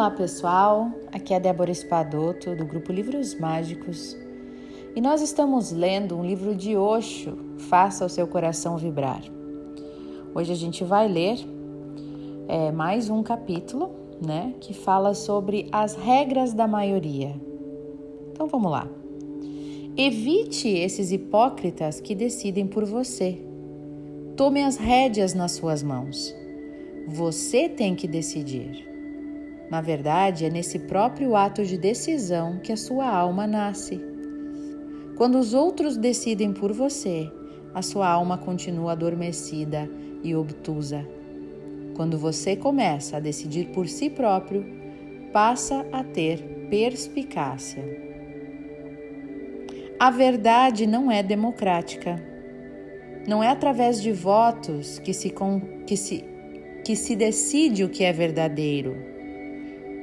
Olá pessoal, aqui é Débora Espadoto do grupo Livros Mágicos e nós estamos lendo um livro de Osho, Faça o seu coração vibrar. Hoje a gente vai ler é, mais um capítulo, né, que fala sobre as regras da maioria. Então vamos lá. Evite esses hipócritas que decidem por você. Tome as rédeas nas suas mãos. Você tem que decidir. Na verdade, é nesse próprio ato de decisão que a sua alma nasce. Quando os outros decidem por você, a sua alma continua adormecida e obtusa. Quando você começa a decidir por si próprio, passa a ter perspicácia. A verdade não é democrática. Não é através de votos que se, que se, que se decide o que é verdadeiro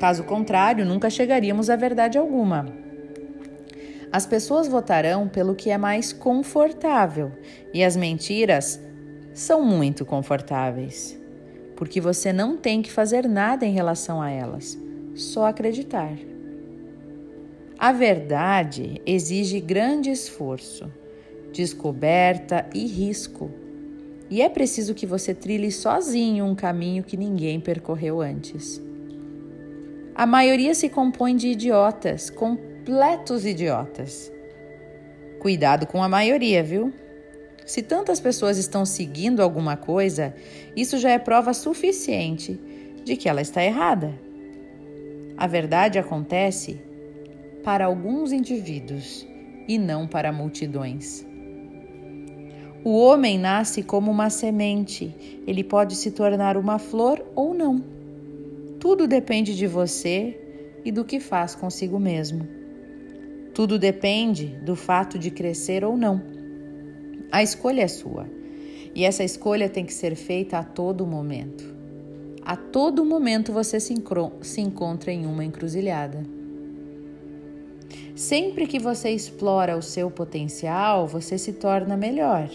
Caso contrário, nunca chegaríamos a verdade alguma. As pessoas votarão pelo que é mais confortável e as mentiras são muito confortáveis, porque você não tem que fazer nada em relação a elas, só acreditar. A verdade exige grande esforço, descoberta e risco. E é preciso que você trilhe sozinho um caminho que ninguém percorreu antes. A maioria se compõe de idiotas, completos idiotas. Cuidado com a maioria, viu? Se tantas pessoas estão seguindo alguma coisa, isso já é prova suficiente de que ela está errada. A verdade acontece para alguns indivíduos e não para multidões. O homem nasce como uma semente, ele pode se tornar uma flor ou não. Tudo depende de você e do que faz consigo mesmo. Tudo depende do fato de crescer ou não. A escolha é sua. E essa escolha tem que ser feita a todo momento. A todo momento você se, encontra em uma encruzilhada. Sempre que você explora o seu potencial, você se torna melhor.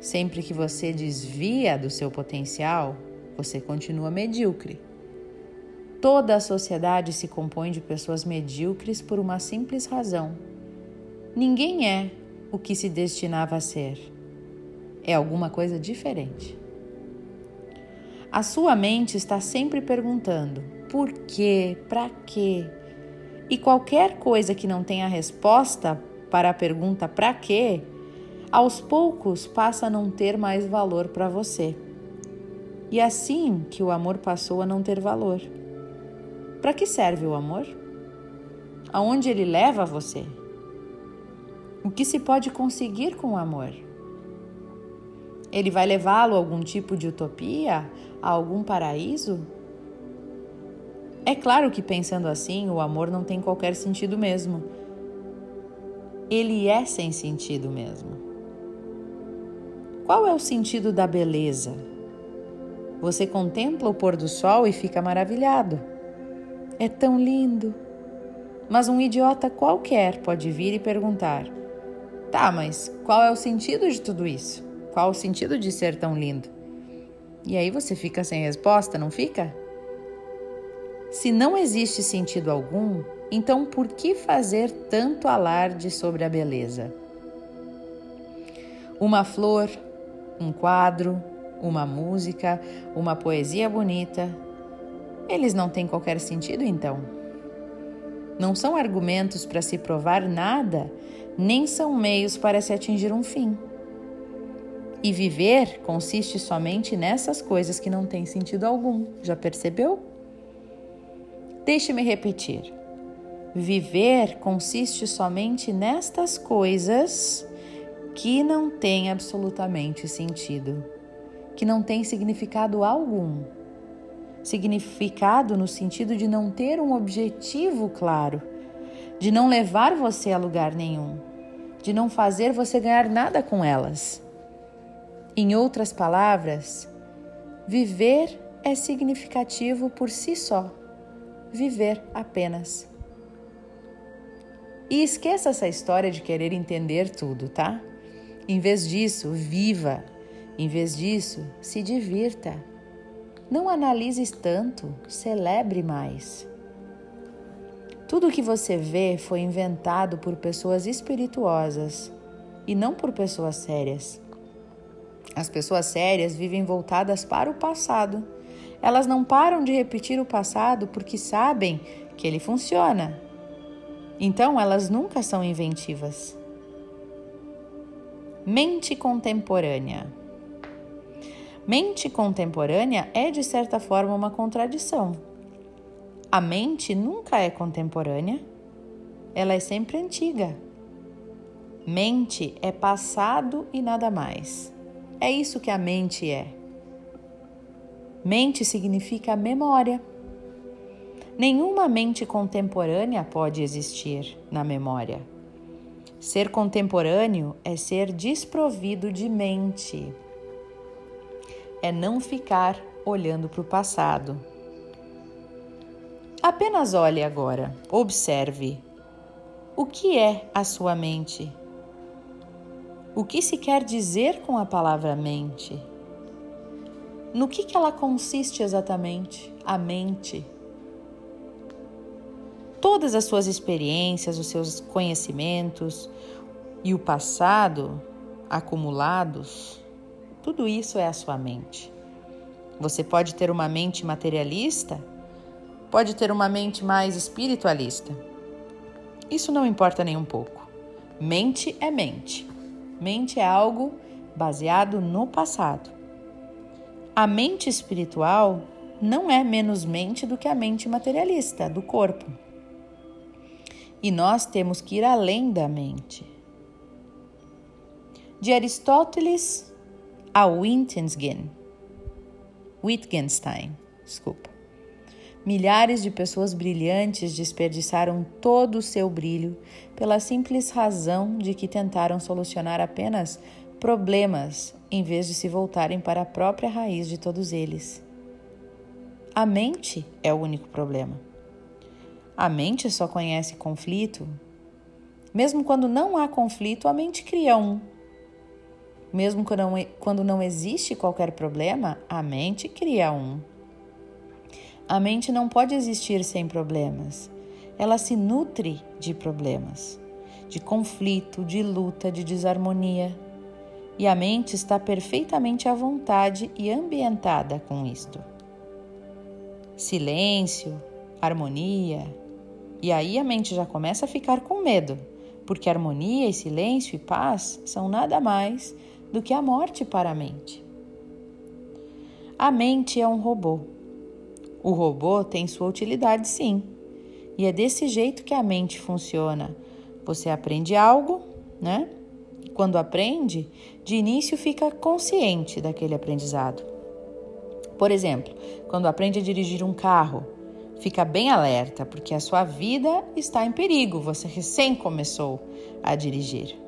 Sempre que você desvia do seu potencial, você continua medíocre. Toda a sociedade se compõe de pessoas medíocres por uma simples razão. Ninguém é o que se destinava a ser. É alguma coisa diferente. A sua mente está sempre perguntando por quê, para quê. E qualquer coisa que não tenha resposta para a pergunta para quê, aos poucos passa a não ter mais valor para você. E assim que o amor passou a não ter valor. Para que serve o amor? Aonde ele leva você? O que se pode conseguir com o amor? Ele vai levá-lo a algum tipo de utopia, a algum paraíso? É claro que pensando assim, o amor não tem qualquer sentido mesmo. Ele é sem sentido mesmo. Qual é o sentido da beleza? Você contempla o pôr do sol e fica maravilhado. É tão lindo. Mas um idiota qualquer pode vir e perguntar: Tá, mas qual é o sentido de tudo isso? Qual o sentido de ser tão lindo? E aí você fica sem resposta, não fica? Se não existe sentido algum, então por que fazer tanto alarde sobre a beleza? Uma flor, um quadro, uma música, uma poesia bonita, eles não têm qualquer sentido, então. Não são argumentos para se provar nada, nem são meios para se atingir um fim. E viver consiste somente nessas coisas que não têm sentido algum. Já percebeu? Deixe-me repetir. Viver consiste somente nestas coisas que não têm absolutamente sentido, que não têm significado algum significado no sentido de não ter um objetivo claro, de não levar você a lugar nenhum, de não fazer você ganhar nada com elas. Em outras palavras, viver é significativo por si só. Viver apenas. E esqueça essa história de querer entender tudo, tá? Em vez disso, viva. Em vez disso, se divirta. Não analises tanto, celebre mais. Tudo o que você vê foi inventado por pessoas espirituosas e não por pessoas sérias. As pessoas sérias vivem voltadas para o passado. Elas não param de repetir o passado porque sabem que ele funciona. Então elas nunca são inventivas. Mente contemporânea. Mente contemporânea é, de certa forma, uma contradição. A mente nunca é contemporânea, ela é sempre antiga. Mente é passado e nada mais. É isso que a mente é. Mente significa memória. Nenhuma mente contemporânea pode existir na memória. Ser contemporâneo é ser desprovido de mente é não ficar olhando para o passado. Apenas olhe agora, observe. O que é a sua mente? O que se quer dizer com a palavra mente? No que, que ela consiste exatamente? A mente. Todas as suas experiências, os seus conhecimentos e o passado acumulados tudo isso é a sua mente. Você pode ter uma mente materialista, pode ter uma mente mais espiritualista. Isso não importa nem um pouco. Mente é mente. Mente é algo baseado no passado. A mente espiritual não é menos mente do que a mente materialista, do corpo. E nós temos que ir além da mente. De Aristóteles a Wittgenstein. Wittgenstein, desculpa. Milhares de pessoas brilhantes desperdiçaram todo o seu brilho pela simples razão de que tentaram solucionar apenas problemas em vez de se voltarem para a própria raiz de todos eles. A mente é o único problema. A mente só conhece conflito. Mesmo quando não há conflito, a mente cria um. Mesmo quando não existe qualquer problema, a mente cria um. A mente não pode existir sem problemas. Ela se nutre de problemas, de conflito, de luta, de desarmonia. E a mente está perfeitamente à vontade e ambientada com isto. Silêncio, harmonia. E aí a mente já começa a ficar com medo, porque harmonia e silêncio e paz são nada mais do que a morte para a mente. A mente é um robô. O robô tem sua utilidade, sim, e é desse jeito que a mente funciona. Você aprende algo, né? E quando aprende, de início fica consciente daquele aprendizado. Por exemplo, quando aprende a dirigir um carro, fica bem alerta, porque a sua vida está em perigo, você recém começou a dirigir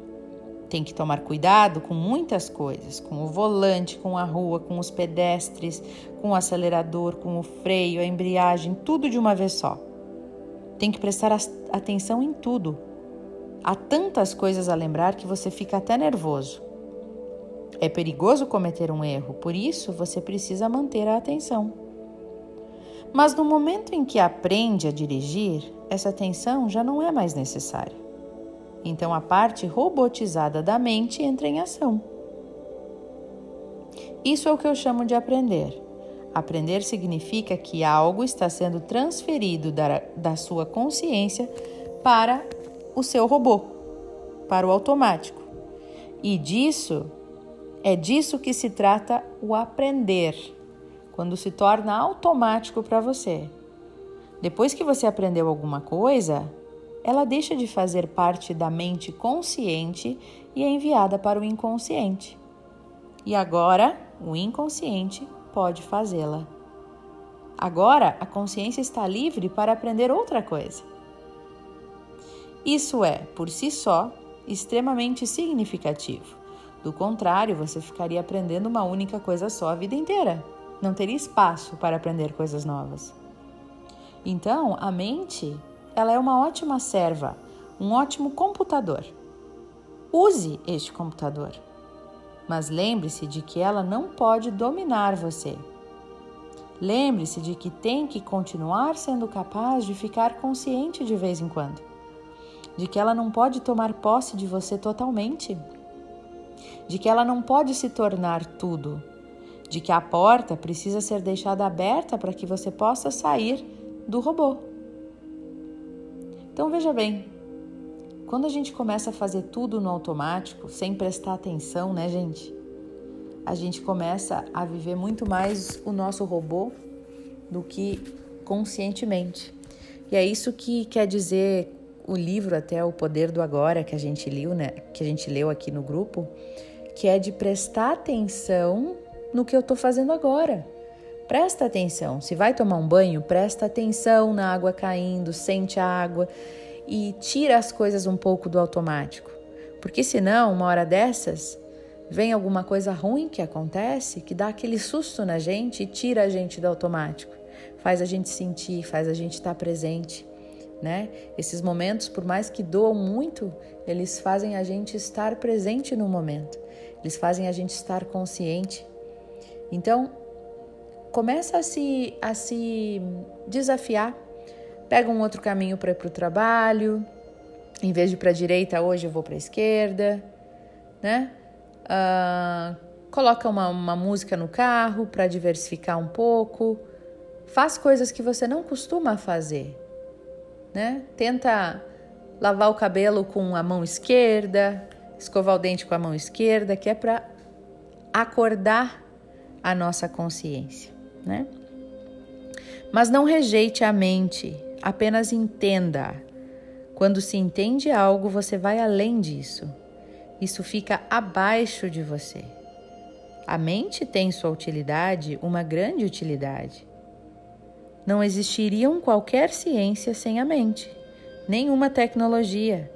tem que tomar cuidado com muitas coisas, com o volante, com a rua, com os pedestres, com o acelerador, com o freio, a embreagem, tudo de uma vez só. Tem que prestar atenção em tudo. Há tantas coisas a lembrar que você fica até nervoso. É perigoso cometer um erro, por isso você precisa manter a atenção. Mas no momento em que aprende a dirigir, essa atenção já não é mais necessária. Então a parte robotizada da mente entra em ação. Isso é o que eu chamo de aprender. Aprender significa que algo está sendo transferido da, da sua consciência para o seu robô, para o automático. E disso é disso que se trata o aprender, quando se torna automático para você. Depois que você aprendeu alguma coisa, ela deixa de fazer parte da mente consciente e é enviada para o inconsciente. E agora, o inconsciente pode fazê-la. Agora, a consciência está livre para aprender outra coisa. Isso é, por si só, extremamente significativo. Do contrário, você ficaria aprendendo uma única coisa só a vida inteira. Não teria espaço para aprender coisas novas. Então, a mente ela é uma ótima serva, um ótimo computador. Use este computador, mas lembre-se de que ela não pode dominar você. Lembre-se de que tem que continuar sendo capaz de ficar consciente de vez em quando, de que ela não pode tomar posse de você totalmente, de que ela não pode se tornar tudo, de que a porta precisa ser deixada aberta para que você possa sair do robô. Então veja bem, quando a gente começa a fazer tudo no automático, sem prestar atenção, né, gente? A gente começa a viver muito mais o nosso robô do que conscientemente. E é isso que quer dizer o livro até o poder do agora que a gente leu, né, que a gente leu aqui no grupo, que é de prestar atenção no que eu estou fazendo agora. Presta atenção. Se vai tomar um banho, presta atenção na água caindo, sente a água e tira as coisas um pouco do automático. Porque senão, uma hora dessas, vem alguma coisa ruim que acontece que dá aquele susto na gente e tira a gente do automático. Faz a gente sentir, faz a gente estar presente, né? Esses momentos, por mais que doam muito, eles fazem a gente estar presente no momento. Eles fazem a gente estar consciente. Então, começa a se, a se desafiar pega um outro caminho para ir para o trabalho, em vez de para a direita, hoje eu vou para a esquerda, né? Uh, coloca uma, uma música no carro para diversificar um pouco, faz coisas que você não costuma fazer, né? Tenta lavar o cabelo com a mão esquerda, escovar o dente com a mão esquerda, que é para acordar a nossa consciência, né? Mas não rejeite a mente, apenas entenda. Quando se entende algo, você vai além disso. Isso fica abaixo de você. A mente tem sua utilidade, uma grande utilidade. Não existiria qualquer ciência sem a mente, nenhuma tecnologia.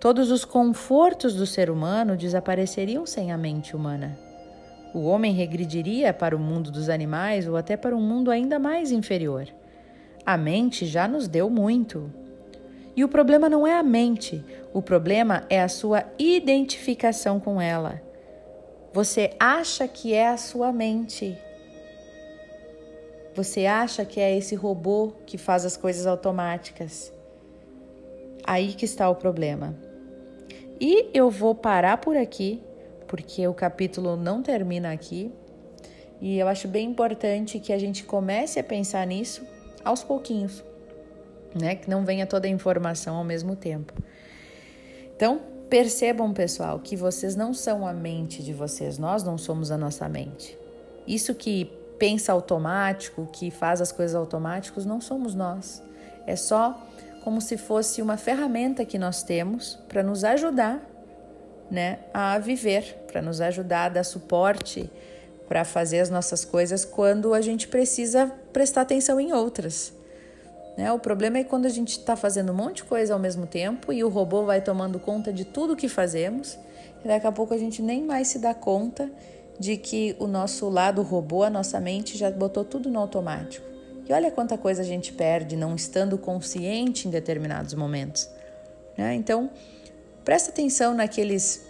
Todos os confortos do ser humano desapareceriam sem a mente humana. O homem regrediria para o mundo dos animais ou até para um mundo ainda mais inferior. A mente já nos deu muito. E o problema não é a mente, o problema é a sua identificação com ela. Você acha que é a sua mente. Você acha que é esse robô que faz as coisas automáticas. Aí que está o problema. E eu vou parar por aqui, porque o capítulo não termina aqui. E eu acho bem importante que a gente comece a pensar nisso aos pouquinhos, né? Que não venha toda a informação ao mesmo tempo. Então, percebam, pessoal, que vocês não são a mente de vocês, nós não somos a nossa mente. Isso que pensa automático, que faz as coisas automáticas, não somos nós. É só como se fosse uma ferramenta que nós temos para nos ajudar né, a viver, para nos ajudar dar suporte para fazer as nossas coisas quando a gente precisa prestar atenção em outras. Né? O problema é quando a gente está fazendo um monte de coisa ao mesmo tempo e o robô vai tomando conta de tudo que fazemos e daqui a pouco a gente nem mais se dá conta de que o nosso lado robô, a nossa mente já botou tudo no automático. E olha quanta coisa a gente perde não estando consciente em determinados momentos. Né? Então, presta atenção naqueles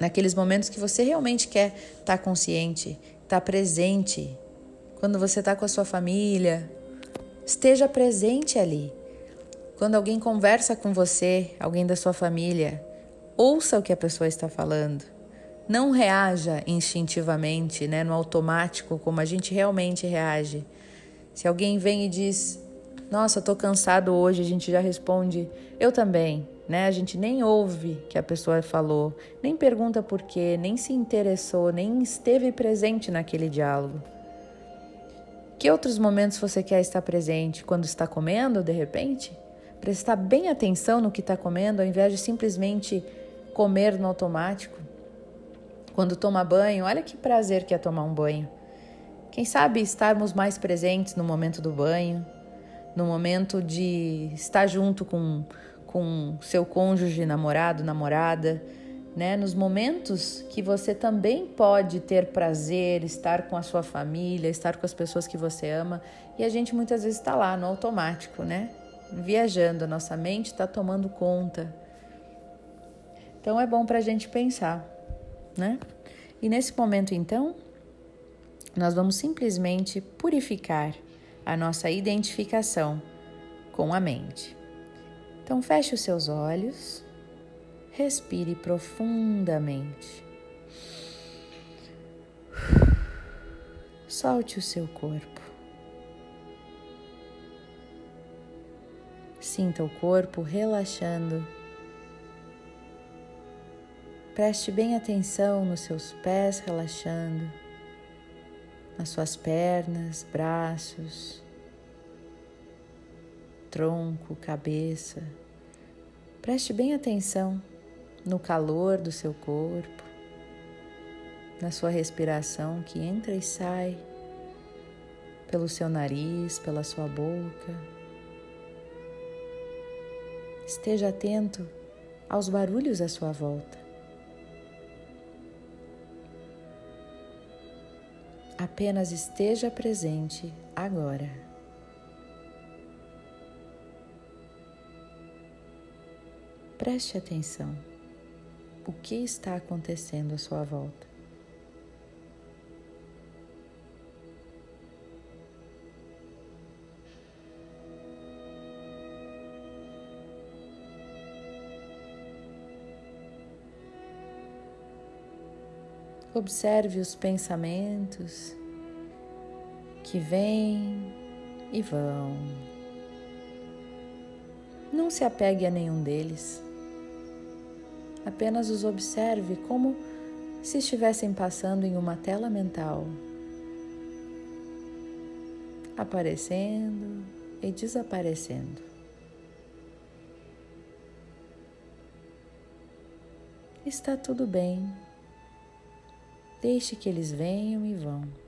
naqueles momentos que você realmente quer estar tá consciente, estar tá presente. Quando você está com a sua família, esteja presente ali. Quando alguém conversa com você, alguém da sua família, ouça o que a pessoa está falando. Não reaja instintivamente, né, no automático, como a gente realmente reage. Se alguém vem e diz: Nossa, estou cansado hoje, a gente já responde: Eu também né? A gente nem ouve que a pessoa falou, nem pergunta por quê, nem se interessou, nem esteve presente naquele diálogo. Que outros momentos você quer estar presente? Quando está comendo, de repente? Prestar bem atenção no que está comendo, ao invés de simplesmente comer no automático. Quando toma banho, olha que prazer que é tomar um banho. Quem sabe estarmos mais presentes no momento do banho, no momento de estar junto com com seu cônjuge, namorado, namorada, né? Nos momentos que você também pode ter prazer, estar com a sua família, estar com as pessoas que você ama, e a gente muitas vezes está lá no automático, né? Viajando, a nossa mente está tomando conta. Então é bom para a gente pensar, né? E nesse momento, então, nós vamos simplesmente purificar a nossa identificação com a mente. Então, feche os seus olhos, respire profundamente. Solte o seu corpo. Sinta o corpo relaxando. Preste bem atenção nos seus pés relaxando, nas suas pernas, braços, tronco, cabeça. Preste bem atenção no calor do seu corpo, na sua respiração que entra e sai pelo seu nariz, pela sua boca. Esteja atento aos barulhos à sua volta. Apenas esteja presente agora. Preste atenção. O que está acontecendo à sua volta? Observe os pensamentos que vêm e vão. Não se apegue a nenhum deles. Apenas os observe como se estivessem passando em uma tela mental, aparecendo e desaparecendo. Está tudo bem. Deixe que eles venham e vão.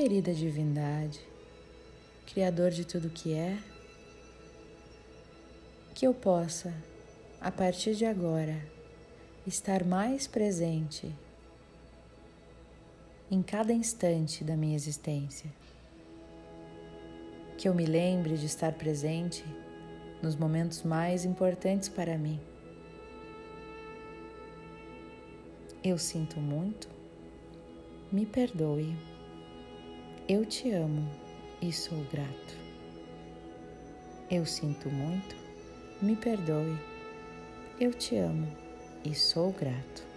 Querida divindade, Criador de tudo que é, que eu possa a partir de agora, estar mais presente em cada instante da minha existência. Que eu me lembre de estar presente nos momentos mais importantes para mim. Eu sinto muito, me perdoe. Eu te amo e sou grato. Eu sinto muito, me perdoe eu te amo e sou grato.